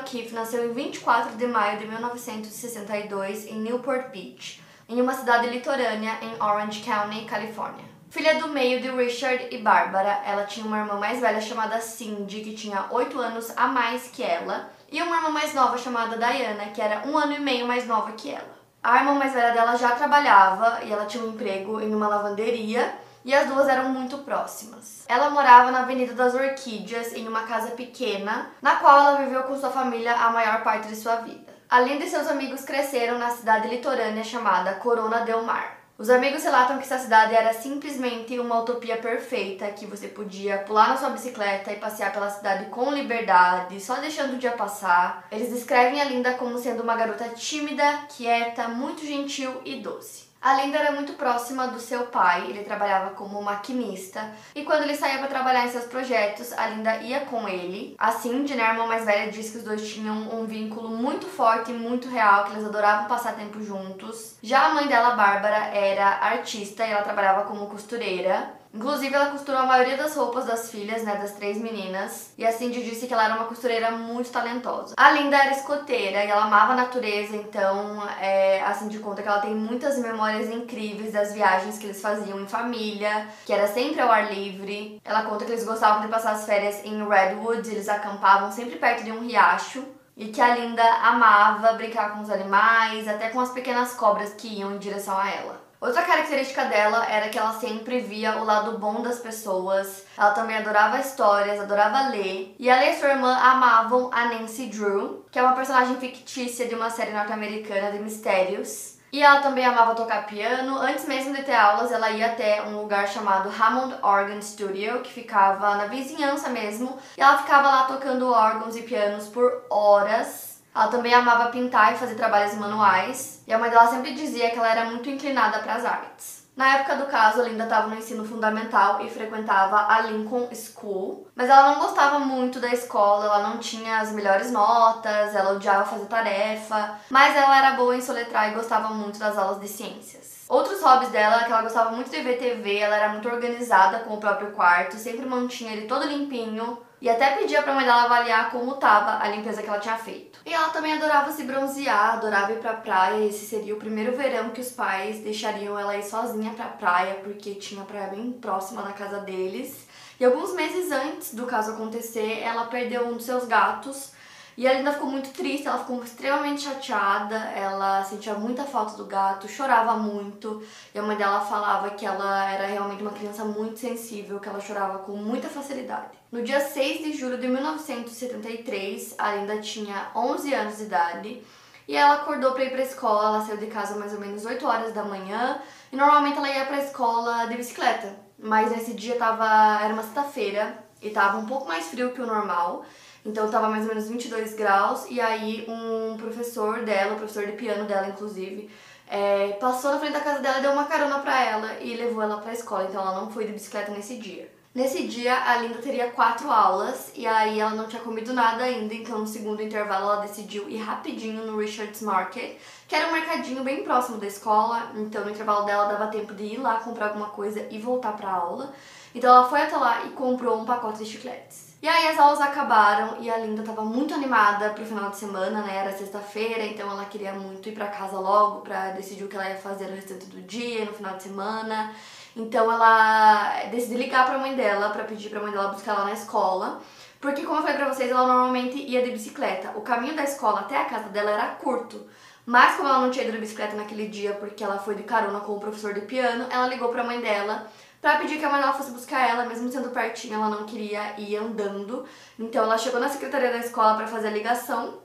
O'Keefe nasceu em 24 de maio de 1962 em Newport Beach, em uma cidade litorânea em Orange County, Califórnia. Filha do meio de Richard e Barbara, ela tinha uma irmã mais velha chamada Cindy, que tinha 8 anos a mais que ela, e uma irmã mais nova chamada Diana, que era um ano e meio mais nova que ela. A irmã mais velha dela já trabalhava e ela tinha um emprego em uma lavanderia e as duas eram muito próximas. Ela morava na Avenida das Orquídeas, em uma casa pequena, na qual ela viveu com sua família a maior parte de sua vida. Além de seus amigos, cresceram na cidade litorânea chamada Corona del Mar. Os amigos relatam que essa cidade era simplesmente uma utopia perfeita, que você podia pular na sua bicicleta e passear pela cidade com liberdade, só deixando o dia passar. Eles descrevem a Linda como sendo uma garota tímida, quieta, muito gentil e doce. A Linda era muito próxima do seu pai, ele trabalhava como maquinista, e quando ele saía para trabalhar em seus projetos, a Linda ia com ele. A Cindy, né, a irmã mais velha, diz que os dois tinham um vínculo muito forte e muito real, que eles adoravam passar tempo juntos. Já a mãe dela, Bárbara, era artista e ela trabalhava como costureira. Inclusive, ela costurou a maioria das roupas das filhas, né, das três meninas. E a Cindy disse que ela era uma costureira muito talentosa. A Linda era escoteira e ela amava a natureza, então é, a Cindy conta que ela tem muitas memórias incríveis das viagens que eles faziam em família, que era sempre ao ar livre. Ela conta que eles gostavam de passar as férias em Redwood, eles acampavam sempre perto de um riacho. E que a Linda amava brincar com os animais, até com as pequenas cobras que iam em direção a ela. Outra característica dela era que ela sempre via o lado bom das pessoas. Ela também adorava histórias, adorava ler. E ela e sua irmã amavam a Nancy Drew, que é uma personagem fictícia de uma série norte-americana de mistérios. E ela também amava tocar piano. Antes mesmo de ter aulas, ela ia até um lugar chamado Hammond Organ Studio, que ficava na vizinhança mesmo. E ela ficava lá tocando órgãos e pianos por horas. Ela também amava pintar e fazer trabalhos manuais, e a mãe dela sempre dizia que ela era muito inclinada para as artes. Na época do caso, a Linda estava no ensino fundamental e frequentava a Lincoln School, mas ela não gostava muito da escola, ela não tinha as melhores notas, ela odiava fazer tarefa, mas ela era boa em soletrar e gostava muito das aulas de ciências. Outros hobbies dela é que ela gostava muito de ver TV, ela era muito organizada com o próprio quarto, sempre mantinha ele todo limpinho, e até pedia pra mãe dela avaliar como tava a limpeza que ela tinha feito. E ela também adorava se bronzear, adorava ir pra praia. Esse seria o primeiro verão que os pais deixariam ela ir sozinha pra praia, porque tinha praia bem próxima da casa deles. E alguns meses antes do caso acontecer, ela perdeu um dos seus gatos e ela ainda ficou muito triste, ela ficou extremamente chateada, ela sentia muita falta do gato, chorava muito. E a mãe dela falava que ela era realmente uma criança muito sensível, que ela chorava com muita facilidade. No dia 6 de julho de 1973, a Linda tinha 11 anos de idade. E ela acordou para ir para a escola, ela saiu de casa mais ou menos 8 horas da manhã, e normalmente ela ia para a escola de bicicleta. Mas nesse dia tava, era uma sexta-feira e tava um pouco mais frio que o normal. Então tava mais ou menos 22 graus e aí um professor dela, o professor de piano dela inclusive, é, passou na frente da casa dela deu uma carona pra ela e levou ela pra escola. Então ela não foi de bicicleta nesse dia. Nesse dia, a Linda teria quatro aulas e aí ela não tinha comido nada ainda, então no segundo intervalo ela decidiu ir rapidinho no Richards Market, que era um mercadinho bem próximo da escola, então no intervalo dela dava tempo de ir lá comprar alguma coisa e voltar pra aula. Então ela foi até lá e comprou um pacote de chicletes. E aí as aulas acabaram e a Linda tava muito animada pro final de semana, né? Era sexta-feira, então ela queria muito ir pra casa logo pra decidir o que ela ia fazer no restante do dia, no final de semana. Então ela decidiu ligar pra mãe dela pra pedir pra mãe dela buscar ela na escola. Porque, como eu falei pra vocês, ela normalmente ia de bicicleta. O caminho da escola até a casa dela era curto. Mas como ela não tinha ido de bicicleta naquele dia porque ela foi de carona com o professor de piano, ela ligou pra mãe dela para pedir que a mãe dela fosse buscar ela, mesmo sendo pertinho, ela não queria ir andando. Então ela chegou na secretaria da escola para fazer a ligação.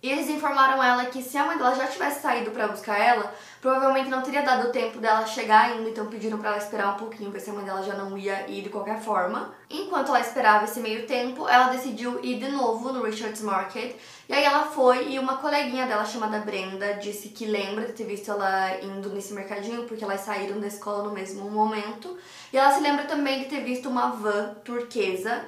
E eles informaram ela que se a mãe dela já tivesse saído para buscar ela, provavelmente não teria dado tempo dela chegar ainda, então pediram para ela esperar um pouquinho, se a mãe dela já não ia ir de qualquer forma. Enquanto ela esperava esse meio tempo, ela decidiu ir de novo no Richards Market. E aí ela foi e uma coleguinha dela chamada Brenda disse que lembra de ter visto ela indo nesse mercadinho, porque elas saíram da escola no mesmo momento. E ela se lembra também de ter visto uma van turquesa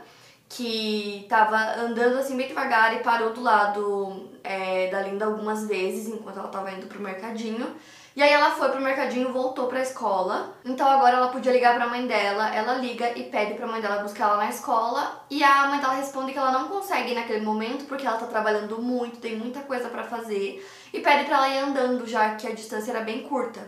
que tava andando assim bem devagar e parou do lado é, da Linda algumas vezes enquanto ela tava indo pro mercadinho. E aí ela foi pro mercadinho, voltou pra escola. Então agora ela podia ligar pra mãe dela. Ela liga e pede pra mãe dela buscar ela na escola. E a mãe dela responde que ela não consegue ir naquele momento porque ela tá trabalhando muito, tem muita coisa para fazer. E pede pra ela ir andando, já que a distância era bem curta.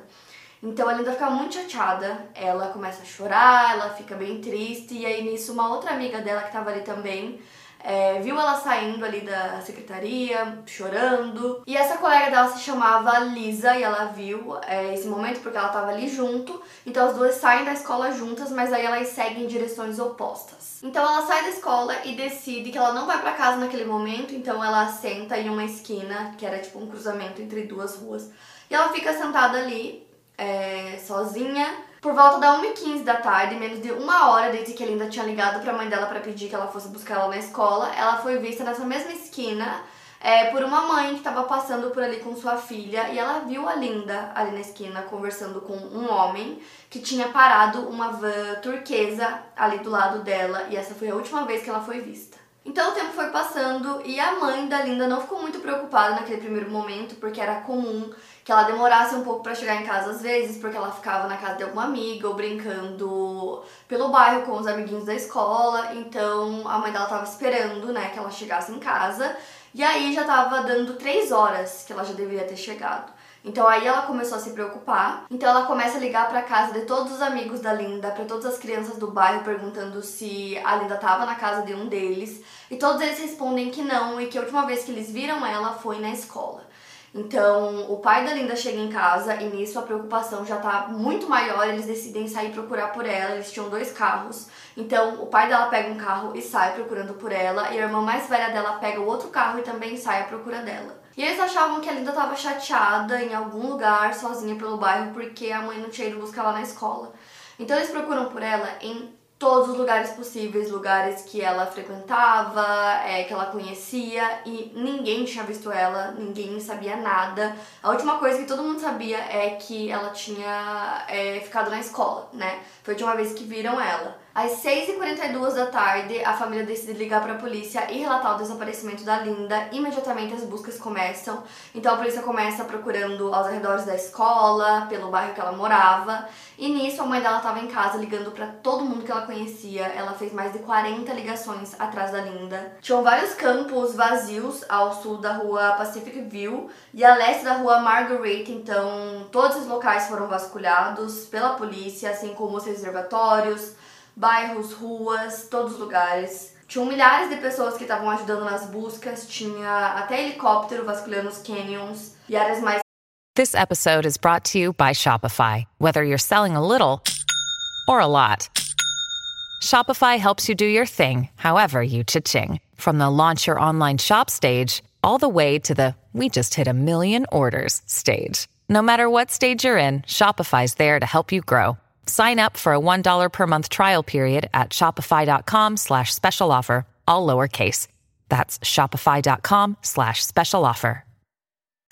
Então a Linda fica muito chateada, ela começa a chorar, ela fica bem triste, e aí nisso uma outra amiga dela que tava ali também é, viu ela saindo ali da secretaria, chorando. E essa colega dela se chamava Lisa e ela viu é, esse momento porque ela tava ali junto. Então as duas saem da escola juntas, mas aí elas seguem em direções opostas. Então ela sai da escola e decide que ela não vai para casa naquele momento, então ela senta em uma esquina, que era tipo um cruzamento entre duas ruas. E ela fica sentada ali é, sozinha. Por volta da 1h15 da tarde, menos de uma hora desde que a Linda tinha ligado pra mãe dela para pedir que ela fosse buscar ela na escola, ela foi vista nessa mesma esquina é, por uma mãe que estava passando por ali com sua filha e ela viu a Linda ali na esquina conversando com um homem que tinha parado uma van turquesa ali do lado dela e essa foi a última vez que ela foi vista. Então o tempo foi passando e a mãe da Linda não ficou muito preocupada naquele primeiro momento, porque era comum que ela demorasse um pouco para chegar em casa às vezes, porque ela ficava na casa de alguma amiga ou brincando pelo bairro com os amiguinhos da escola. Então a mãe dela tava esperando, né, que ela chegasse em casa. E aí já tava dando três horas que ela já deveria ter chegado. Então aí ela começou a se preocupar. Então ela começa a ligar para casa de todos os amigos da Linda, para todas as crianças do bairro perguntando se a Linda tava na casa de um deles, e todos eles respondem que não e que a última vez que eles viram ela foi na escola. Então, o pai da Linda chega em casa e nisso a preocupação já tá muito maior, eles decidem sair procurar por ela, eles tinham dois carros. Então, o pai dela pega um carro e sai procurando por ela, e a irmã mais velha dela pega o outro carro e também sai à procura dela. E eles achavam que a Linda estava chateada em algum lugar, sozinha pelo bairro, porque a mãe não tinha ido buscar ela na escola. Então eles procuram por ela em todos os lugares possíveis, lugares que ela frequentava, é, que ela conhecia e ninguém tinha visto ela, ninguém sabia nada. A última coisa que todo mundo sabia é que ela tinha é, ficado na escola, né? Foi a última vez que viram ela. Às 6h42 da tarde, a família decide ligar para a polícia e relatar o desaparecimento da Linda. Imediatamente as buscas começam. Então a polícia começa procurando aos arredores da escola, pelo bairro que ela morava. E nisso a mãe dela estava em casa ligando para todo mundo que ela conhecia. Ela fez mais de 40 ligações atrás da Linda. Tinham vários campos vazios ao sul da rua Pacific View e a leste da rua Marguerite. Então todos os locais foram vasculhados pela polícia, assim como os reservatórios bairros, ruas, todos os lugares. Tinham milhares de pessoas que estavam ajudando nas buscas, tinha até helicóptero vasculhando os canyons e áreas mais. This episode is brought to you by Shopify. Whether you're selling a little or a lot, Shopify helps you do your thing, however you cha-ching. From the launch your online shop stage, all the way to the we just hit a million orders stage. No matter what stage you're in, Shopify's there to help you grow. Sign up for a $1 per month trial period at shopify.com slash special offer, all lowercase. That's shopify.com slash special offer.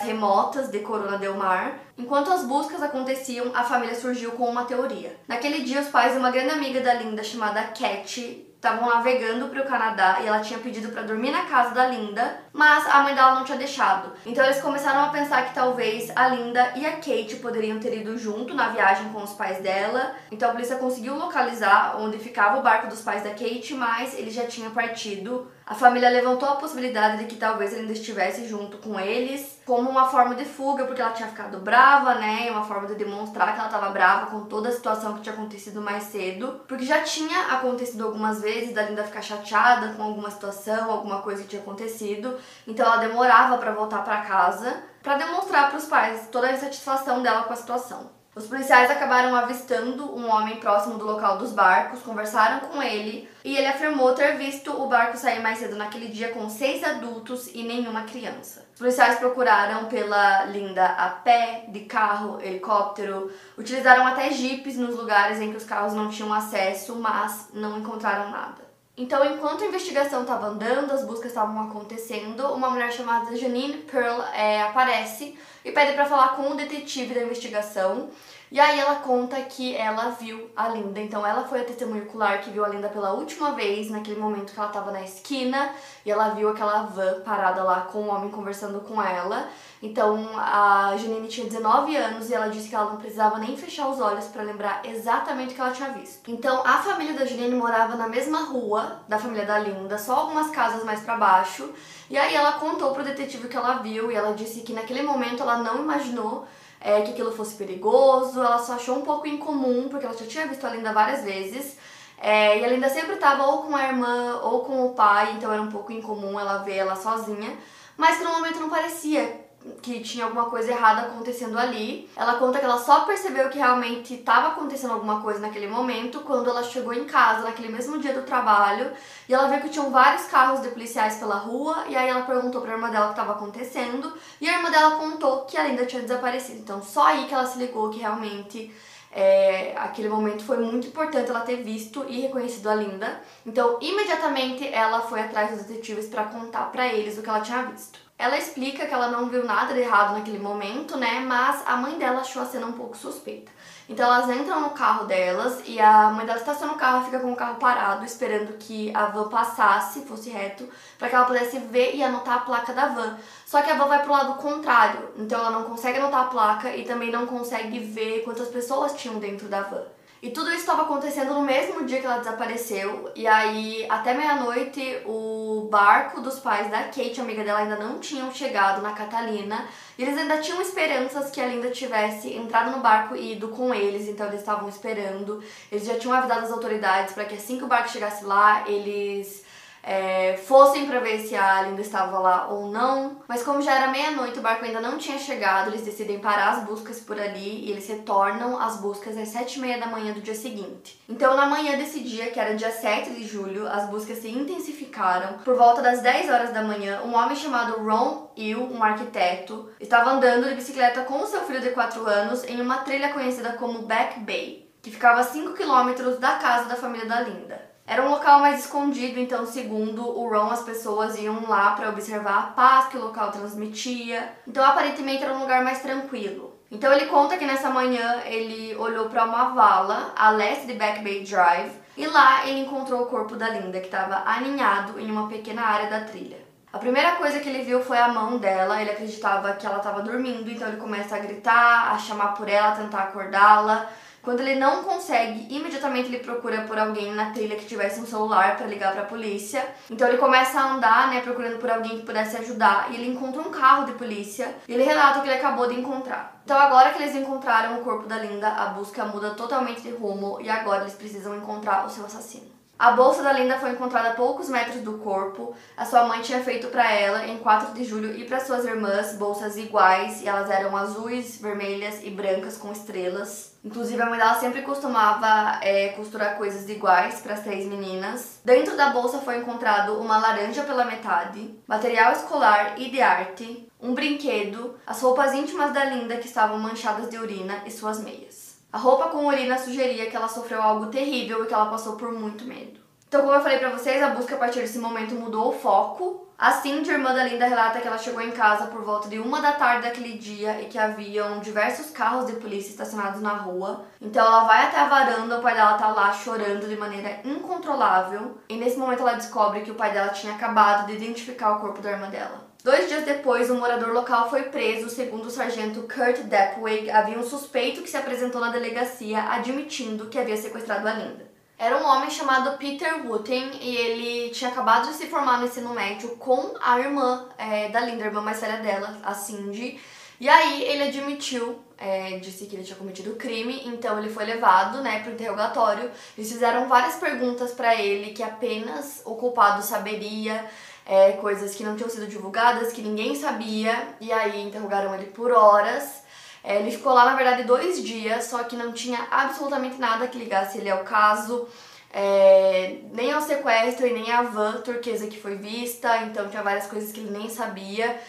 remotas de Corona del Mar. Enquanto as buscas aconteciam, a família surgiu com uma teoria. Naquele dia, os pais de uma grande amiga da Linda chamada Cat estavam navegando para o Canadá e ela tinha pedido para dormir na casa da Linda, mas a mãe dela não tinha deixado. Então eles começaram a pensar que talvez a Linda e a Kate poderiam ter ido junto na viagem com os pais dela. Então a polícia conseguiu localizar onde ficava o barco dos pais da Kate, mas ele já tinha partido. A família levantou a possibilidade de que talvez ele ainda estivesse junto com eles, como uma forma de fuga, porque ela tinha ficado brava, né? Uma forma de demonstrar que ela estava brava com toda a situação que tinha acontecido mais cedo, porque já tinha acontecido algumas vezes da Linda ficar chateada com alguma situação, alguma coisa que tinha acontecido. Então ela demorava para voltar para casa para demonstrar para os pais toda a insatisfação dela com a situação. Os policiais acabaram avistando um homem próximo do local dos barcos, conversaram com ele e ele afirmou ter visto o barco sair mais cedo naquele dia com seis adultos e nenhuma criança. Os policiais procuraram pela Linda a pé, de carro, helicóptero, utilizaram até jipes nos lugares em que os carros não tinham acesso, mas não encontraram nada. Então, enquanto a investigação estava andando, as buscas estavam acontecendo, uma mulher chamada Janine Pearl é, aparece e pede para falar com o detetive da investigação. E aí ela conta que ela viu a Linda. Então ela foi a testemunha ocular que viu a Linda pela última vez, naquele momento que ela estava na esquina, e ela viu aquela van parada lá com o um homem conversando com ela. Então a Janine tinha 19 anos e ela disse que ela não precisava nem fechar os olhos para lembrar exatamente o que ela tinha visto. Então a família da Janine morava na mesma rua da família da Linda, só algumas casas mais para baixo. E aí ela contou pro detetive o que ela viu e ela disse que naquele momento ela não imaginou é, que aquilo fosse perigoso, ela só achou um pouco incomum, porque ela já tinha visto a Linda várias vezes. É, e a Linda sempre estava ou com a irmã ou com o pai, então era um pouco incomum ela ver ela sozinha. Mas que no momento não parecia que tinha alguma coisa errada acontecendo ali. Ela conta que ela só percebeu que realmente estava acontecendo alguma coisa naquele momento quando ela chegou em casa, naquele mesmo dia do trabalho, e ela viu que tinham vários carros de policiais pela rua, e aí ela perguntou para a irmã dela o que estava acontecendo, e a irmã dela contou que a Linda tinha desaparecido. Então, só aí que ela se ligou que realmente é, aquele momento foi muito importante ela ter visto e reconhecido a Linda. Então, imediatamente ela foi atrás dos detetives para contar para eles o que ela tinha visto. Ela explica que ela não viu nada de errado naquele momento, né? Mas a mãe dela achou a cena um pouco suspeita. Então elas entram no carro delas e a mãe dela estaciona o carro, fica com o carro parado, esperando que a van passasse, fosse reto, para que ela pudesse ver e anotar a placa da van. Só que a van vai pro lado contrário, então ela não consegue anotar a placa e também não consegue ver quantas pessoas tinham dentro da van. E tudo isso estava acontecendo no mesmo dia que ela desapareceu. E aí, até meia-noite, o barco dos pais da Kate, amiga dela, ainda não tinham chegado na Catalina. E eles ainda tinham esperanças que a Linda tivesse entrado no barco e ido com eles, então eles estavam esperando. Eles já tinham avisado as autoridades para que assim que o barco chegasse lá, eles é, fossem para ver se a Linda estava lá ou não. Mas como já era meia-noite, o barco ainda não tinha chegado, eles decidem parar as buscas por ali e eles retornam as buscas às sete e meia da manhã do dia seguinte. Então, na manhã desse dia, que era dia 7 de julho, as buscas se intensificaram. Por volta das 10 horas da manhã, um homem chamado Ron Hill, um arquiteto, estava andando de bicicleta com seu filho de 4 anos em uma trilha conhecida como Back Bay, que ficava a 5 quilômetros da casa da família da Linda. Era um local mais escondido, então, segundo o Ron, as pessoas iam lá para observar a paz que o local transmitia. Então, aparentemente, era um lugar mais tranquilo. Então, ele conta que nessa manhã ele olhou para uma vala a leste de Back Bay Drive e lá ele encontrou o corpo da Linda, que estava aninhado em uma pequena área da trilha. A primeira coisa que ele viu foi a mão dela, ele acreditava que ela estava dormindo, então ele começa a gritar, a chamar por ela, a tentar acordá-la. Quando ele não consegue, imediatamente ele procura por alguém na trilha que tivesse um celular para ligar para a polícia. Então ele começa a andar, né, procurando por alguém que pudesse ajudar, e ele encontra um carro de polícia, e ele relata o que ele acabou de encontrar. Então agora que eles encontraram o corpo da Linda, a busca muda totalmente de rumo e agora eles precisam encontrar o seu assassino. A bolsa da Linda foi encontrada a poucos metros do corpo. A sua mãe tinha feito para ela, em 4 de julho, e para suas irmãs bolsas iguais, e elas eram azuis, vermelhas e brancas com estrelas. Inclusive, a mãe dela sempre costumava é, costurar coisas iguais para as três meninas. Dentro da bolsa foi encontrado uma laranja pela metade, material escolar e de arte, um brinquedo, as roupas íntimas da Linda que estavam manchadas de urina e suas meias. A roupa com urina sugeria que ela sofreu algo terrível e que ela passou por muito medo. Então, como eu falei pra vocês, a busca a partir desse momento mudou o foco. A Cindy, irmã da Linda, relata que ela chegou em casa por volta de uma da tarde daquele dia e que haviam diversos carros de polícia estacionados na rua. Então ela vai até a varanda, o pai dela tá lá chorando de maneira incontrolável. E nesse momento ela descobre que o pai dela tinha acabado de identificar o corpo da irmã dela. Dois dias depois, um morador local foi preso. Segundo o sargento Kurt Depwig, havia um suspeito que se apresentou na delegacia admitindo que havia sequestrado a Linda. Era um homem chamado Peter Wooten e ele tinha acabado de se formar no ensino médio com a irmã é, da Linda, a irmã mais velha dela, a Cindy. E aí ele admitiu, é, disse que ele tinha cometido o crime, então ele foi levado, né, para o interrogatório. Eles fizeram várias perguntas para ele que apenas o culpado saberia é, coisas que não tinham sido divulgadas, que ninguém sabia, e aí interrogaram ele por horas. É, ele ficou lá, na verdade, dois dias, só que não tinha absolutamente nada que ligasse ele ao caso, é, nem ao sequestro e nem à van turquesa que foi vista, então tinha várias coisas que ele nem sabia.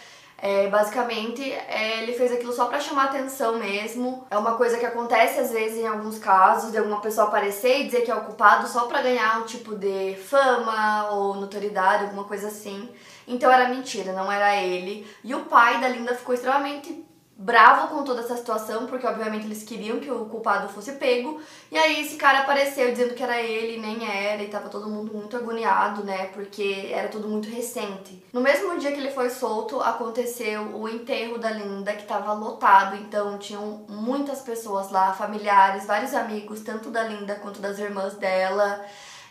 É, basicamente, é, ele fez aquilo só para chamar atenção mesmo. É uma coisa que acontece às vezes em alguns casos de alguma pessoa aparecer e dizer que é o culpado só para ganhar um tipo de fama ou notoriedade, alguma coisa assim. Então era mentira, não era ele. E o pai da Linda ficou extremamente bravo com toda essa situação, porque obviamente eles queriam que o culpado fosse pego. E aí esse cara apareceu dizendo que era ele, nem era, e tava todo mundo muito agoniado, né? Porque era tudo muito recente. No mesmo dia que ele foi solto, aconteceu o enterro da Linda, que tava lotado, então tinham muitas pessoas lá, familiares, vários amigos, tanto da Linda quanto das irmãs dela.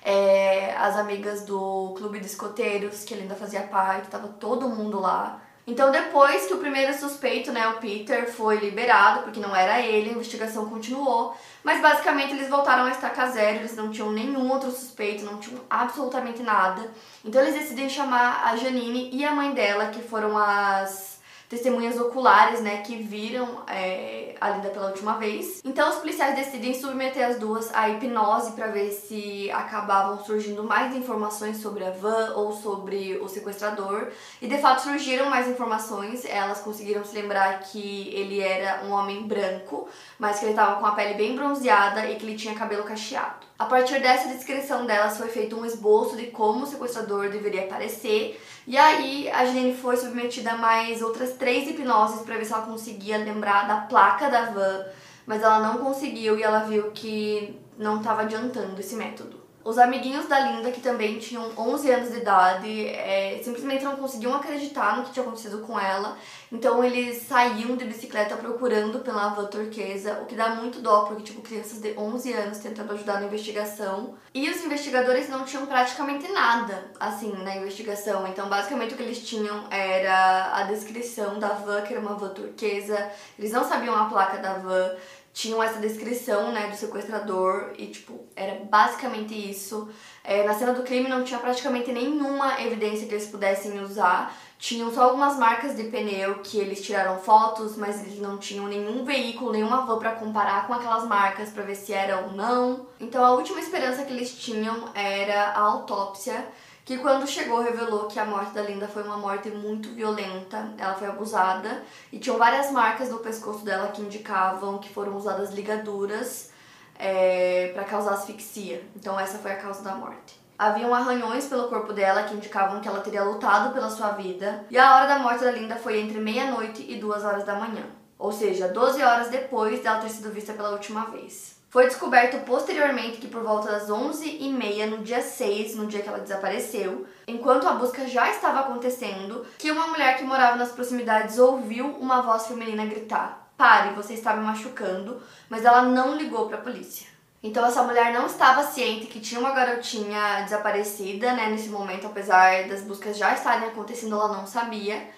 É, as amigas do clube de escoteiros, que a Linda fazia parte, tava todo mundo lá. Então, depois que o primeiro suspeito, né, o Peter, foi liberado, porque não era ele, a investigação continuou. Mas basicamente eles voltaram a estaca zero, eles não tinham nenhum outro suspeito, não tinham absolutamente nada. Então eles decidem chamar a Janine e a mãe dela, que foram as testemunhas oculares, né, que viram é, a Linda pela última vez. Então os policiais decidem submeter as duas à hipnose para ver se acabavam surgindo mais informações sobre a van ou sobre o sequestrador. E de fato surgiram mais informações. Elas conseguiram se lembrar que ele era um homem branco, mas que ele estava com a pele bem bronzeada e que ele tinha cabelo cacheado. A partir dessa descrição delas foi feito um esboço de como o sequestrador deveria aparecer e aí a Janine foi submetida a mais outras três hipnoses para ver se ela conseguia lembrar da placa da van, mas ela não conseguiu e ela viu que não estava adiantando esse método. Os amiguinhos da Linda, que também tinham 11 anos de idade, é, simplesmente não conseguiam acreditar no que tinha acontecido com ela. Então eles saíam de bicicleta procurando pela van turquesa, o que dá muito dó, porque, tipo, crianças de 11 anos tentando ajudar na investigação. E os investigadores não tinham praticamente nada, assim, na investigação. Então, basicamente, o que eles tinham era a descrição da van, que era uma van turquesa. Eles não sabiam a placa da van tinham essa descrição, né, do sequestrador e, tipo, era basicamente isso. É, na cena do crime não tinha praticamente nenhuma evidência que eles pudessem usar. Tinham só algumas marcas de pneu que eles tiraram fotos, mas eles não tinham nenhum veículo, nenhuma van para comparar com aquelas marcas para ver se era ou não. Então a última esperança que eles tinham era a autópsia que quando chegou revelou que a morte da Linda foi uma morte muito violenta. Ela foi abusada e tinham várias marcas no pescoço dela que indicavam que foram usadas ligaduras é, para causar asfixia. Então essa foi a causa da morte. Haviam arranhões pelo corpo dela que indicavam que ela teria lutado pela sua vida. E a hora da morte da Linda foi entre meia-noite e duas horas da manhã. Ou seja, 12 horas depois dela ter sido vista pela última vez. Foi descoberto posteriormente que por volta das 11h30, no dia 6, no dia que ela desapareceu, enquanto a busca já estava acontecendo, que uma mulher que morava nas proximidades ouviu uma voz feminina gritar: Pare, você está me machucando, mas ela não ligou para a polícia. Então essa mulher não estava ciente que tinha uma garotinha desaparecida, né, nesse momento, apesar das buscas já estarem acontecendo, ela não sabia.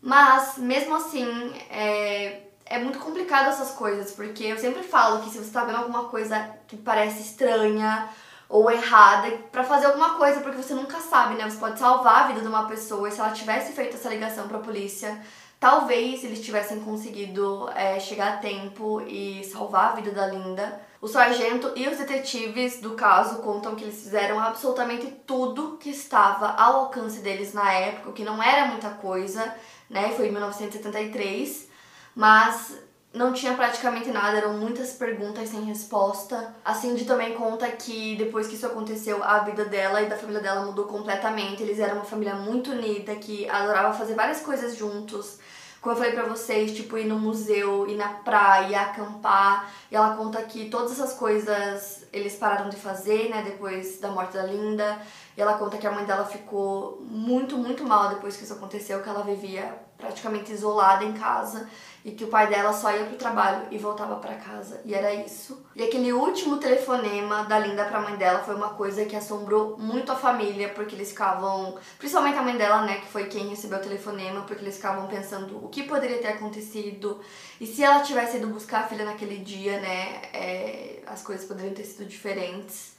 Mas mesmo assim, é, é muito complicado essas coisas, porque eu sempre falo que se você tá vendo alguma coisa que parece estranha ou errada, para fazer alguma coisa, porque você nunca sabe, né? Você pode salvar a vida de uma pessoa e se ela tivesse feito essa ligação para a polícia, talvez eles tivessem conseguido é, chegar a tempo e salvar a vida da Linda. O sargento e os detetives do caso contam que eles fizeram absolutamente tudo que estava ao alcance deles na época, o que não era muita coisa, né? Foi em 1973 mas não tinha praticamente nada, eram muitas perguntas sem resposta. A Cindy também conta que depois que isso aconteceu, a vida dela e da família dela mudou completamente. Eles eram uma família muito unida, que adorava fazer várias coisas juntos. Como eu falei pra vocês, tipo, ir no museu, ir na praia, acampar. E ela conta que todas essas coisas eles pararam de fazer, né, depois da morte da Linda. E ela conta que a mãe dela ficou muito, muito mal depois que isso aconteceu, que ela vivia praticamente isolada em casa e que o pai dela só ia pro trabalho e voltava para casa. E era isso. E aquele último telefonema da Linda pra mãe dela foi uma coisa que assombrou muito a família, porque eles ficavam, principalmente a mãe dela, né, que foi quem recebeu o telefonema, porque eles ficavam pensando o que poderia ter acontecido e se ela tivesse ido buscar a filha naquele dia, né, é, as coisas poderiam ter sido diferentes.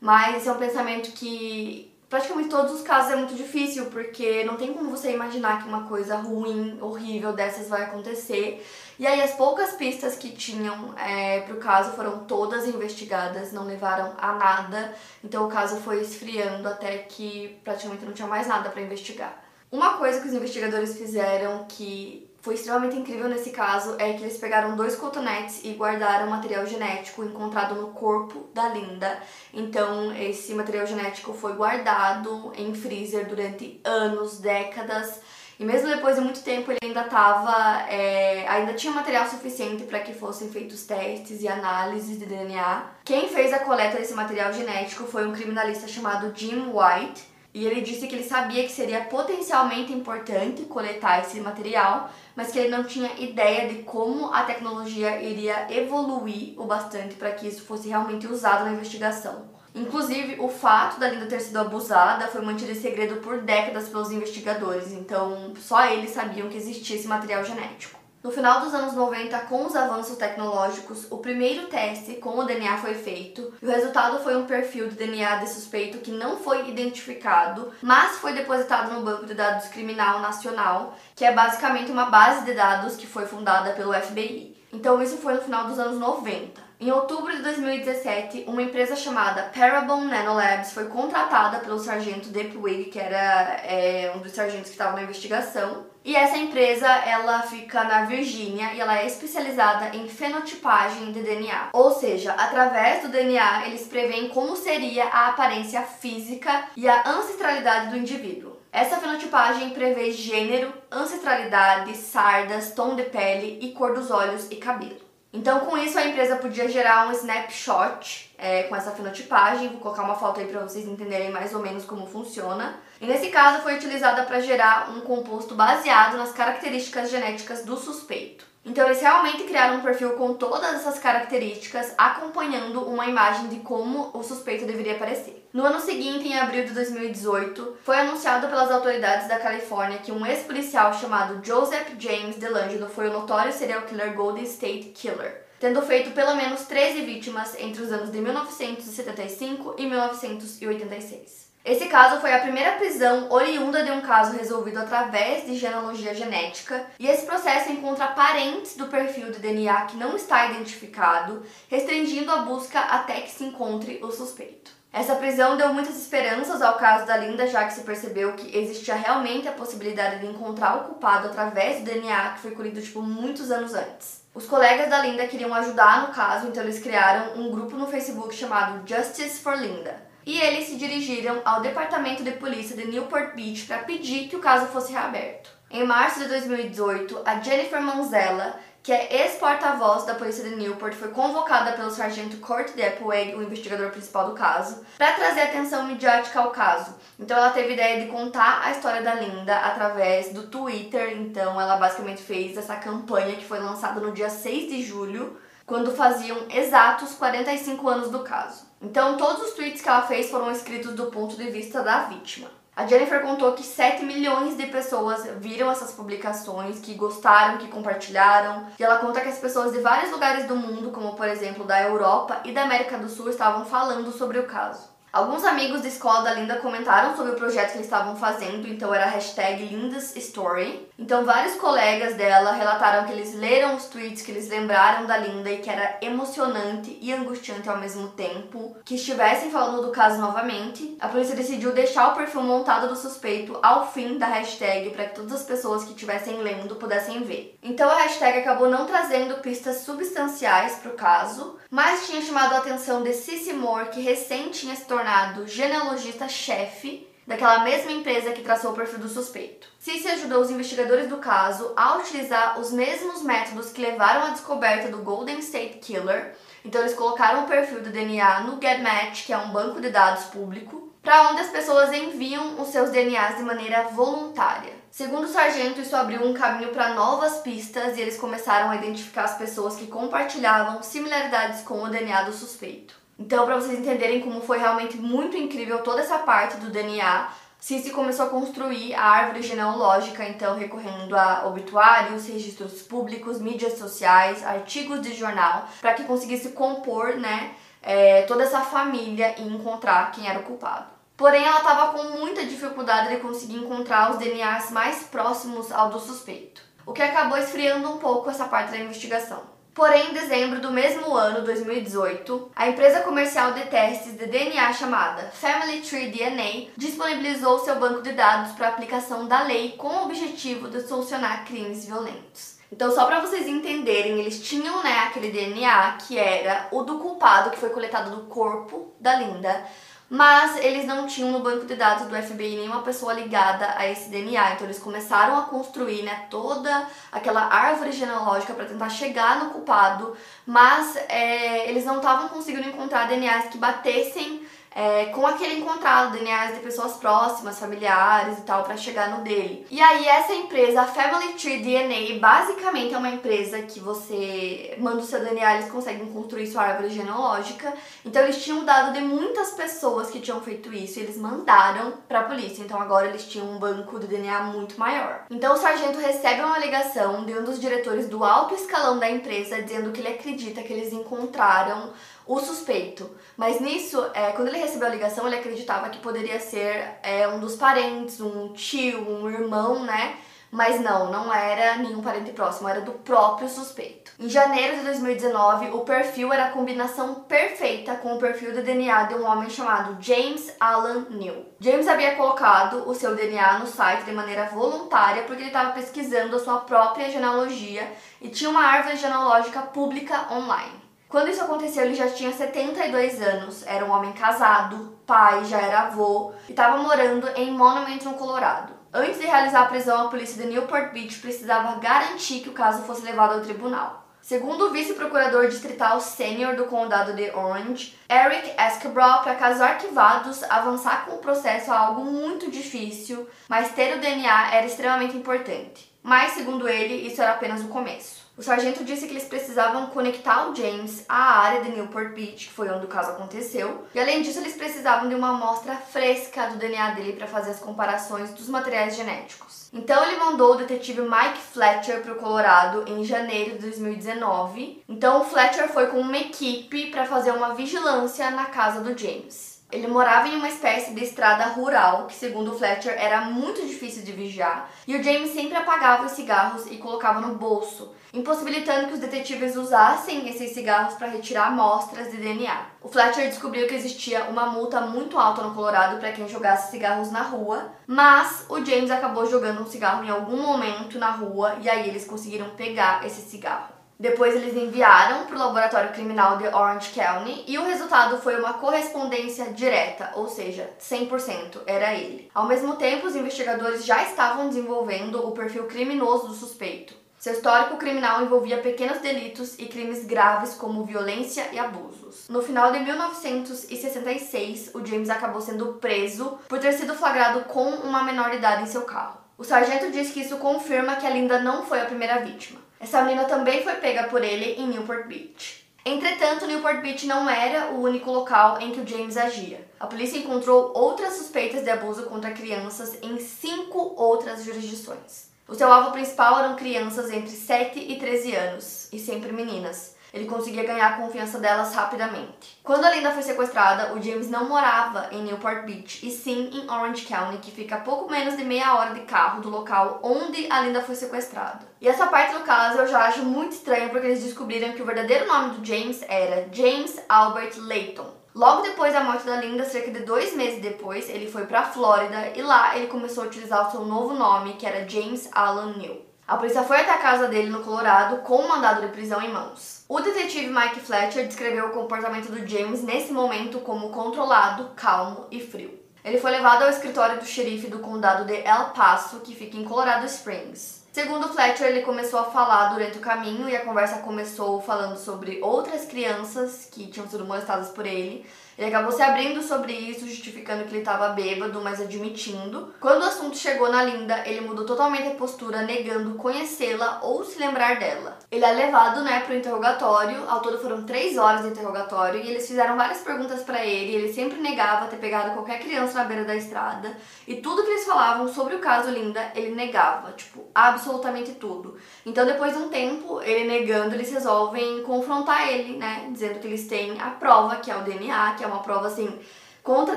Mas é um pensamento que praticamente todos os casos é muito difícil, porque não tem como você imaginar que uma coisa ruim, horrível dessas vai acontecer. E aí as poucas pistas que tinham é, pro caso foram todas investigadas, não levaram a nada. Então o caso foi esfriando até que praticamente não tinha mais nada para investigar. Uma coisa que os investigadores fizeram que foi extremamente incrível nesse caso é que eles pegaram dois cotonetes e guardaram material genético encontrado no corpo da Linda. Então, esse material genético foi guardado em freezer durante anos, décadas. E mesmo depois de muito tempo ele ainda estava, é, ainda tinha material suficiente para que fossem feitos testes e análises de DNA. Quem fez a coleta desse material genético foi um criminalista chamado Jim White. E ele disse que ele sabia que seria potencialmente importante coletar esse material, mas que ele não tinha ideia de como a tecnologia iria evoluir o bastante para que isso fosse realmente usado na investigação. Inclusive, o fato da Linda ter sido abusada foi mantido em segredo por décadas pelos investigadores, então só eles sabiam que existia esse material genético. No final dos anos 90, com os avanços tecnológicos, o primeiro teste com o DNA foi feito e o resultado foi um perfil de DNA de suspeito que não foi identificado, mas foi depositado no Banco de Dados Criminal Nacional, que é basicamente uma base de dados que foi fundada pelo FBI. Então, isso foi no final dos anos 90. Em outubro de 2017, uma empresa chamada Parabon Nanolabs foi contratada pelo sargento Depwig, que era é, um dos sargentos que estava na investigação. E essa empresa, ela fica na Virgínia e ela é especializada em fenotipagem de DNA. Ou seja, através do DNA, eles preveem como seria a aparência física e a ancestralidade do indivíduo. Essa fenotipagem prevê gênero, ancestralidade, sardas, tom de pele e cor dos olhos e cabelo. Então, com isso, a empresa podia gerar um snapshot é, com essa fenotipagem. Vou colocar uma foto aí para vocês entenderem mais ou menos como funciona. E nesse caso, foi utilizada para gerar um composto baseado nas características genéticas do suspeito. Então eles realmente criaram um perfil com todas essas características, acompanhando uma imagem de como o suspeito deveria parecer. No ano seguinte, em abril de 2018, foi anunciado pelas autoridades da Califórnia que um ex-policial chamado Joseph James DeLangelo foi o notório serial killer Golden State Killer, tendo feito pelo menos 13 vítimas entre os anos de 1975 e 1986. Esse caso foi a primeira prisão oriunda de um caso resolvido através de genealogia genética, e esse processo encontra parentes do perfil de DNA que não está identificado, restringindo a busca até que se encontre o suspeito. Essa prisão deu muitas esperanças ao caso da Linda, já que se percebeu que existia realmente a possibilidade de encontrar o culpado através do DNA que foi colhido tipo muitos anos antes. Os colegas da Linda queriam ajudar no caso, então eles criaram um grupo no Facebook chamado Justice for Linda e eles se dirigiram ao Departamento de Polícia de Newport Beach para pedir que o caso fosse reaberto. Em março de 2018, a Jennifer Manzella, que é ex-porta-voz da polícia de Newport, foi convocada pelo sargento Kurt Depweg, o investigador principal do caso, para trazer atenção midiática ao caso. Então ela teve a ideia de contar a história da Linda através do Twitter, então ela basicamente fez essa campanha que foi lançada no dia 6 de julho, quando faziam exatos 45 anos do caso. Então, todos os tweets que ela fez foram escritos do ponto de vista da vítima. A Jennifer contou que 7 milhões de pessoas viram essas publicações, que gostaram, que compartilharam. E ela conta que as pessoas de vários lugares do mundo, como por exemplo da Europa e da América do Sul, estavam falando sobre o caso. Alguns amigos da escola da Linda comentaram sobre o projeto que eles estavam fazendo, então era hashtag Linda's Story. Então vários colegas dela relataram que eles leram os tweets, que eles lembraram da Linda e que era emocionante e angustiante ao mesmo tempo, que estivessem falando do caso novamente. A polícia decidiu deixar o perfil montado do suspeito ao fim da hashtag para que todas as pessoas que estivessem lendo pudessem ver. Então a hashtag acabou não trazendo pistas substanciais para o caso, mas tinha chamado a atenção de Cici Moore, que recém tinha se tornado genealogista-chefe daquela mesma empresa que traçou o perfil do suspeito. Cici ajudou os investigadores do caso a utilizar os mesmos métodos que levaram à descoberta do Golden State Killer. Então eles colocaram o perfil do DNA no GetMatch, que é um banco de dados público, para onde as pessoas enviam os seus DNAs de maneira voluntária. Segundo o sargento, isso abriu um caminho para novas pistas e eles começaram a identificar as pessoas que compartilhavam similaridades com o DNA do suspeito. Então, para vocês entenderem como foi realmente muito incrível toda essa parte do DNA, Cici começou a construir a árvore genealógica, então recorrendo a obituários, registros públicos, mídias sociais, artigos de jornal, para que conseguisse compor, né, é, toda essa família e encontrar quem era o culpado. Porém, ela estava com muita dificuldade de conseguir encontrar os DNAs mais próximos ao do suspeito, o que acabou esfriando um pouco essa parte da investigação. Porém, em dezembro do mesmo ano, 2018, a empresa comercial de testes de DNA chamada Family Tree DNA disponibilizou seu banco de dados para aplicação da lei com o objetivo de solucionar crimes violentos. Então, só para vocês entenderem, eles tinham né, aquele DNA que era o do culpado que foi coletado do corpo da Linda mas eles não tinham no banco de dados do FBI nenhuma pessoa ligada a esse DNA. Então eles começaram a construir né, toda aquela árvore genealógica para tentar chegar no culpado, mas é, eles não estavam conseguindo encontrar DNAs que batessem é, com aquele encontrado, DNAs de pessoas próximas, familiares e tal, para chegar no dele. E aí, essa empresa, a Family Tree DNA, basicamente é uma empresa que você manda o seu DNA, eles conseguem construir sua árvore genealógica. Então, eles tinham dado de muitas pessoas que tinham feito isso e eles mandaram para a polícia. Então, agora eles tinham um banco de DNA muito maior. Então, o sargento recebe uma ligação de um dos diretores do alto escalão da empresa dizendo que ele acredita que eles encontraram o suspeito. Mas nisso, é, quando ele recebeu a ligação, ele acreditava que poderia ser é, um dos parentes, um tio, um irmão, né? Mas não, não era nenhum parente próximo, era do próprio suspeito. Em janeiro de 2019, o perfil era a combinação perfeita com o perfil de DNA de um homem chamado James Alan New. James havia colocado o seu DNA no site de maneira voluntária porque ele estava pesquisando a sua própria genealogia e tinha uma árvore genealógica pública online. Quando isso aconteceu, ele já tinha 72 anos, era um homem casado, pai, já era avô e estava morando em Monument, no Colorado. Antes de realizar a prisão, a polícia de Newport Beach precisava garantir que o caso fosse levado ao tribunal. Segundo o vice-procurador distrital sênior do condado de Orange, Eric Escabrough, para casos arquivados, avançar com o processo é algo muito difícil, mas ter o DNA era extremamente importante. Mas, segundo ele, isso era apenas o começo. O sargento disse que eles precisavam conectar o James à área de Newport Beach, que foi onde o caso aconteceu, e além disso, eles precisavam de uma amostra fresca do DNA dele para fazer as comparações dos materiais genéticos. Então, ele mandou o detetive Mike Fletcher para o Colorado em janeiro de 2019. Então, o Fletcher foi com uma equipe para fazer uma vigilância na casa do James. Ele morava em uma espécie de estrada rural, que segundo Fletcher era muito difícil de vigiar, e o James sempre apagava os cigarros e colocava no bolso, impossibilitando que os detetives usassem esses cigarros para retirar amostras de DNA. O Fletcher descobriu que existia uma multa muito alta no Colorado para quem jogasse cigarros na rua, mas o James acabou jogando um cigarro em algum momento na rua e aí eles conseguiram pegar esse cigarro. Depois eles enviaram para o laboratório criminal de Orange County e o resultado foi uma correspondência direta, ou seja, 100% era ele. Ao mesmo tempo, os investigadores já estavam desenvolvendo o perfil criminoso do suspeito. Seu histórico criminal envolvia pequenos delitos e crimes graves como violência e abusos. No final de 1966, o James acabou sendo preso por ter sido flagrado com uma menor idade em seu carro. O sargento disse que isso confirma que a Linda não foi a primeira vítima. Essa menina também foi pega por ele em Newport Beach. Entretanto, Newport Beach não era o único local em que o James agia. A polícia encontrou outras suspeitas de abuso contra crianças em cinco outras jurisdições. O seu alvo principal eram crianças entre 7 e 13 anos, e sempre meninas ele conseguia ganhar a confiança delas rapidamente. Quando a Linda foi sequestrada, o James não morava em Newport Beach, e sim em Orange County, que fica a pouco menos de meia hora de carro do local onde a Linda foi sequestrada. E essa parte do caso eu já acho muito estranha porque eles descobriram que o verdadeiro nome do James era James Albert Layton. Logo depois da morte da Linda, cerca de dois meses depois, ele foi para a Flórida e lá ele começou a utilizar o seu novo nome, que era James Alan New. A polícia foi até a casa dele no Colorado com um mandado de prisão em mãos. O detetive Mike Fletcher descreveu o comportamento do James nesse momento como controlado, calmo e frio. Ele foi levado ao escritório do xerife do condado de El Paso, que fica em Colorado Springs. Segundo Fletcher, ele começou a falar durante o caminho e a conversa começou falando sobre outras crianças que tinham sido molestadas por ele, ele acabou se abrindo sobre isso, justificando que ele estava bêbado, mas admitindo. Quando o assunto chegou na Linda, ele mudou totalmente a postura, negando conhecê-la ou se lembrar dela. Ele é levado, né, pro interrogatório. Ao todo foram três horas de interrogatório e eles fizeram várias perguntas para ele. Ele sempre negava ter pegado qualquer criança na beira da estrada e tudo que eles falavam sobre o caso Linda, ele negava, tipo, absolutamente tudo. Então, depois de um tempo, ele negando, eles resolvem confrontar ele, né, dizendo que eles têm a prova, que é o DNA, que é uma prova assim Contra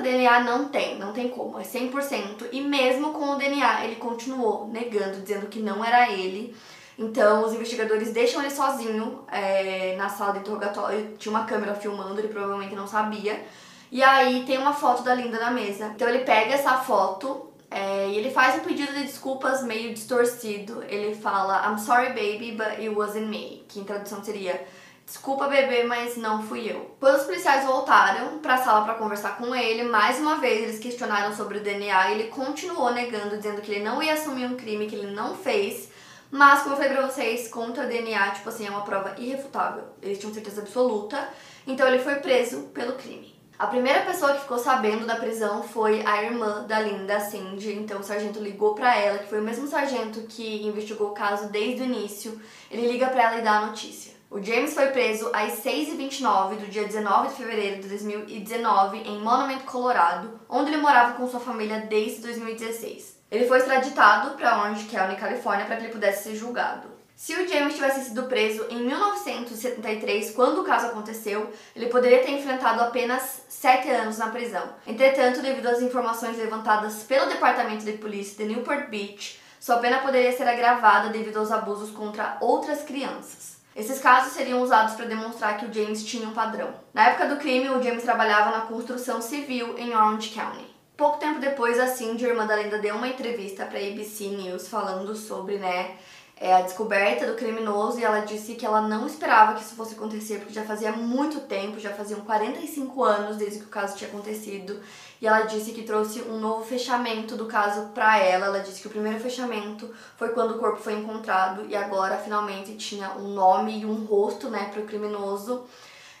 DNA não tem, não tem como, é 100%. E mesmo com o DNA, ele continuou negando, dizendo que não era ele. Então, os investigadores deixam ele sozinho é, na sala de interrogatório. Tinha uma câmera filmando, ele provavelmente não sabia. E aí tem uma foto da Linda na mesa. Então, ele pega essa foto é, e ele faz um pedido de desculpas meio distorcido. Ele fala, I'm sorry, baby, but it wasn't me. Que em tradução seria, desculpa, bebê, mas não fui eu. Quando os policiais voltaram para a sala para conversar com ele, mais uma vez eles questionaram sobre o DNA e ele continuou negando, dizendo que ele não ia assumir um crime que ele não fez mas, como eu falei pra vocês, contra DNA, tipo assim, é uma prova irrefutável. Eles tinham certeza absoluta. Então ele foi preso pelo crime. A primeira pessoa que ficou sabendo da prisão foi a irmã da Linda, Cindy. Então o sargento ligou para ela, que foi o mesmo sargento que investigou o caso desde o início. Ele liga para ela e dá a notícia. O James foi preso às 6h29 do dia 19 de fevereiro de 2019 em Monument, Colorado, onde ele morava com sua família desde 2016. Ele foi extraditado para Orange County, Califórnia, para que ele pudesse ser julgado. Se o James tivesse sido preso em 1973, quando o caso aconteceu, ele poderia ter enfrentado apenas sete anos na prisão. Entretanto, devido às informações levantadas pelo Departamento de Polícia de Newport Beach, sua pena poderia ser agravada devido aos abusos contra outras crianças. Esses casos seriam usados para demonstrar que o James tinha um padrão. Na época do crime, o James trabalhava na construção civil em Orange County. Pouco tempo depois, a Cindy, irmã da Lenda, deu uma entrevista para a ABC News falando sobre, né, é, a descoberta do criminoso e ela disse que ela não esperava que isso fosse acontecer porque já fazia muito tempo, já faziam 45 anos desde que o caso tinha acontecido. E ela disse que trouxe um novo fechamento do caso para ela. Ela disse que o primeiro fechamento foi quando o corpo foi encontrado e agora finalmente tinha um nome e um rosto, né, para o criminoso.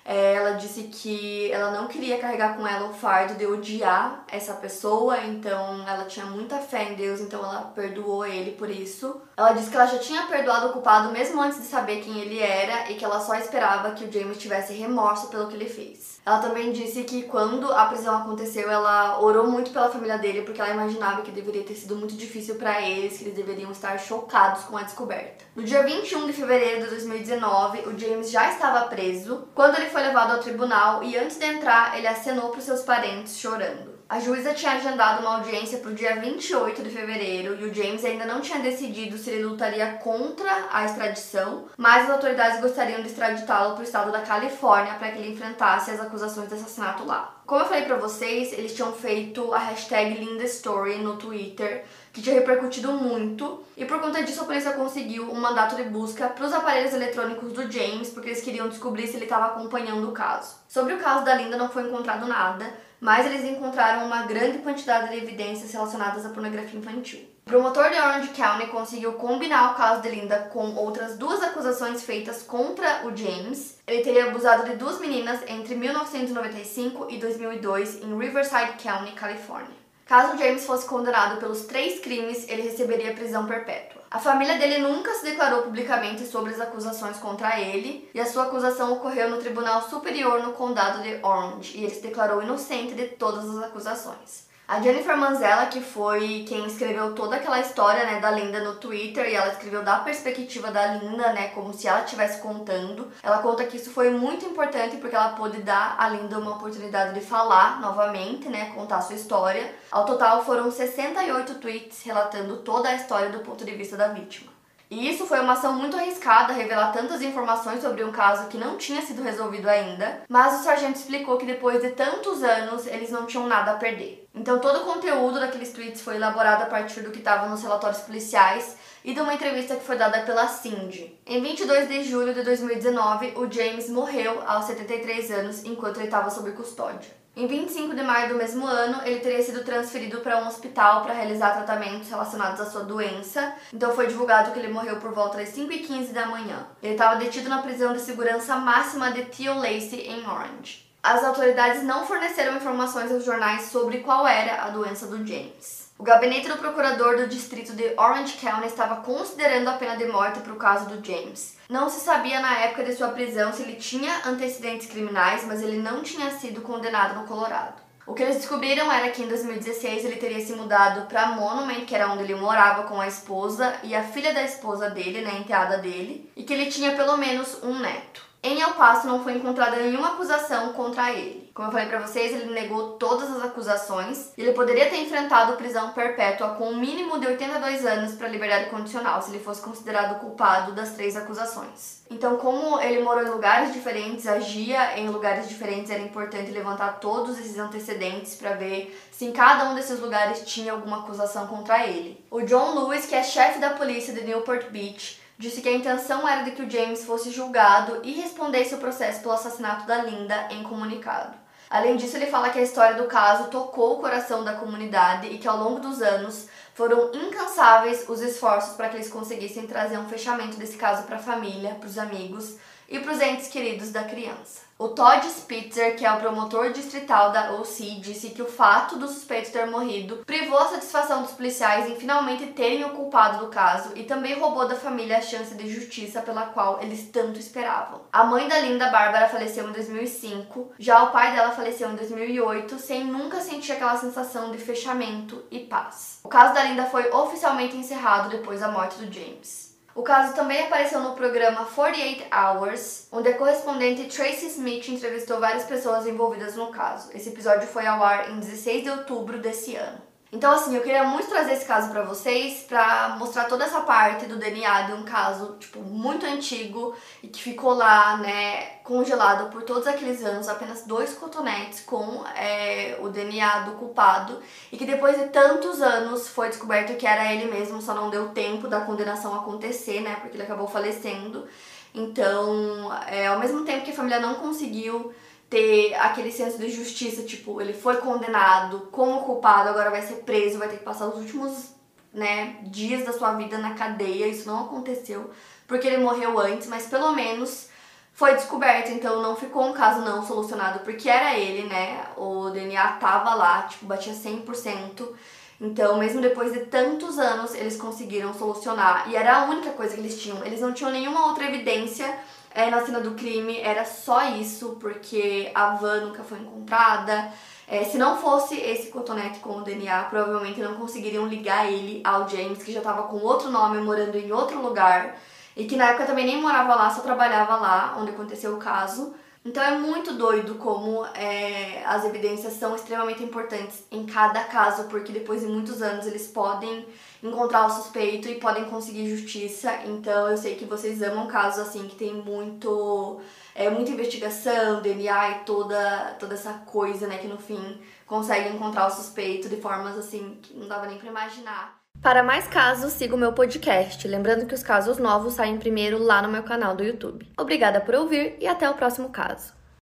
É, ela disse que ela não queria carregar com ela o fardo de odiar essa pessoa, então ela tinha muita fé em Deus, então ela perdoou ele por isso. Ela disse que ela já tinha perdoado o culpado mesmo antes de saber quem ele era e que ela só esperava que o James tivesse remorso pelo que ele fez. Ela também disse que quando a prisão aconteceu, ela orou muito pela família dele porque ela imaginava que deveria ter sido muito difícil para eles, que eles deveriam estar chocados com a descoberta. No dia 21 de fevereiro de 2019, o James já estava preso quando ele foi levado ao tribunal e antes de entrar, ele acenou para seus parentes chorando. A juíza tinha agendado uma audiência para o dia 28 de fevereiro e o James ainda não tinha decidido se ele lutaria contra a extradição, mas as autoridades gostariam de extraditá-lo para o estado da Califórnia para que ele enfrentasse as acusações de assassinato lá. Como eu falei para vocês, eles tinham feito a hashtag LindaStory no Twitter, que tinha repercutido muito, e por conta disso a polícia conseguiu um mandato de busca para os aparelhos eletrônicos do James, porque eles queriam descobrir se ele estava acompanhando o caso. Sobre o caso da Linda não foi encontrado nada, mas eles encontraram uma grande quantidade de evidências relacionadas à pornografia infantil. O promotor de Orange County conseguiu combinar o caso de Linda com outras duas acusações feitas contra o James. Ele teria abusado de duas meninas entre 1995 e 2002 em Riverside County, Califórnia. Caso James fosse condenado pelos três crimes, ele receberia prisão perpétua. A família dele nunca se declarou publicamente sobre as acusações contra ele, e a sua acusação ocorreu no Tribunal Superior no Condado de Orange, e ele se declarou inocente de todas as acusações. A Jennifer Manzella, que foi quem escreveu toda aquela história né, da Linda no Twitter, e ela escreveu da perspectiva da Linda, né, como se ela estivesse contando. Ela conta que isso foi muito importante porque ela pôde dar à Linda uma oportunidade de falar novamente, né, contar sua história. Ao total foram 68 tweets relatando toda a história do ponto de vista da vítima. E isso foi uma ação muito arriscada, revelar tantas informações sobre um caso que não tinha sido resolvido ainda, mas o sargento explicou que depois de tantos anos eles não tinham nada a perder. Então todo o conteúdo daqueles tweets foi elaborado a partir do que estava nos relatórios policiais e de uma entrevista que foi dada pela Cindy. Em 22 de julho de 2019, o James morreu aos 73 anos enquanto ele estava sob custódia. Em 25 de maio do mesmo ano, ele teria sido transferido para um hospital para realizar tratamentos relacionados à sua doença. Então foi divulgado que ele morreu por volta das 5h15 da manhã. Ele estava detido na prisão de segurança máxima de Theo Lacey, em Orange. As autoridades não forneceram informações aos jornais sobre qual era a doença do James. O gabinete do procurador do distrito de Orange County estava considerando a pena de morte para o caso do James. Não se sabia na época de sua prisão se ele tinha antecedentes criminais, mas ele não tinha sido condenado no Colorado. O que eles descobriram era que em 2016 ele teria se mudado para Monument, que era onde ele morava com a esposa e a filha da esposa dele, né, enteada dele, e que ele tinha pelo menos um neto. Em El Paso não foi encontrada nenhuma acusação contra ele. Como eu falei para vocês, ele negou todas as acusações. Ele poderia ter enfrentado prisão perpétua com um mínimo de 82 anos para liberdade condicional, se ele fosse considerado culpado das três acusações. Então, como ele morou em lugares diferentes, agia em lugares diferentes, era importante levantar todos esses antecedentes para ver se em cada um desses lugares tinha alguma acusação contra ele. O John Lewis, que é chefe da polícia de Newport Beach, disse que a intenção era de que o James fosse julgado e respondesse o processo pelo assassinato da Linda em comunicado. Além disso, ele fala que a história do caso tocou o coração da comunidade e que ao longo dos anos foram incansáveis os esforços para que eles conseguissem trazer um fechamento desse caso para a família, para os amigos e para os entes queridos da criança. O Todd Spitzer, que é o promotor distrital da OC, disse que o fato do suspeito ter morrido privou a satisfação dos policiais em finalmente terem o culpado do caso e também roubou da família a chance de justiça pela qual eles tanto esperavam. A mãe da Linda Bárbara faleceu em 2005, já o pai dela faleceu em 2008, sem nunca sentir aquela sensação de fechamento e paz. O caso da Linda foi oficialmente encerrado depois da morte do James. O caso também apareceu no programa 48 Hours, onde a correspondente Tracy Smith entrevistou várias pessoas envolvidas no caso. Esse episódio foi ao ar em 16 de outubro desse ano. Então, assim, eu queria muito trazer esse caso para vocês, para mostrar toda essa parte do DNA de um caso, tipo, muito antigo e que ficou lá, né, congelado por todos aqueles anos, apenas dois cotonetes com é, o DNA do culpado e que depois de tantos anos foi descoberto que era ele mesmo, só não deu tempo da condenação acontecer, né, porque ele acabou falecendo. Então, é, ao mesmo tempo que a família não conseguiu ter aquele senso de justiça, tipo, ele foi condenado como culpado, agora vai ser preso, vai ter que passar os últimos, né, dias da sua vida na cadeia. Isso não aconteceu porque ele morreu antes, mas pelo menos foi descoberto, então não ficou um caso não solucionado, porque era ele, né? O DNA tava lá, tipo, batia 100%. Então, mesmo depois de tantos anos, eles conseguiram solucionar. E era a única coisa que eles tinham. Eles não tinham nenhuma outra evidência é, na cena do crime era só isso, porque a van nunca foi encontrada. É, se não fosse esse cotonete com o DNA, provavelmente não conseguiriam ligar ele ao James, que já estava com outro nome, morando em outro lugar, e que na época também nem morava lá, só trabalhava lá, onde aconteceu o caso. Então é muito doido como é, as evidências são extremamente importantes em cada caso, porque depois de muitos anos eles podem encontrar o suspeito e podem conseguir justiça. Então eu sei que vocês amam casos assim que tem muito é, muita investigação, DNA e toda, toda essa coisa, né, que no fim consegue encontrar o suspeito de formas assim que não dava nem para imaginar. Para mais casos, siga o meu podcast. Lembrando que os casos novos saem primeiro lá no meu canal do YouTube. Obrigada por ouvir e até o próximo caso.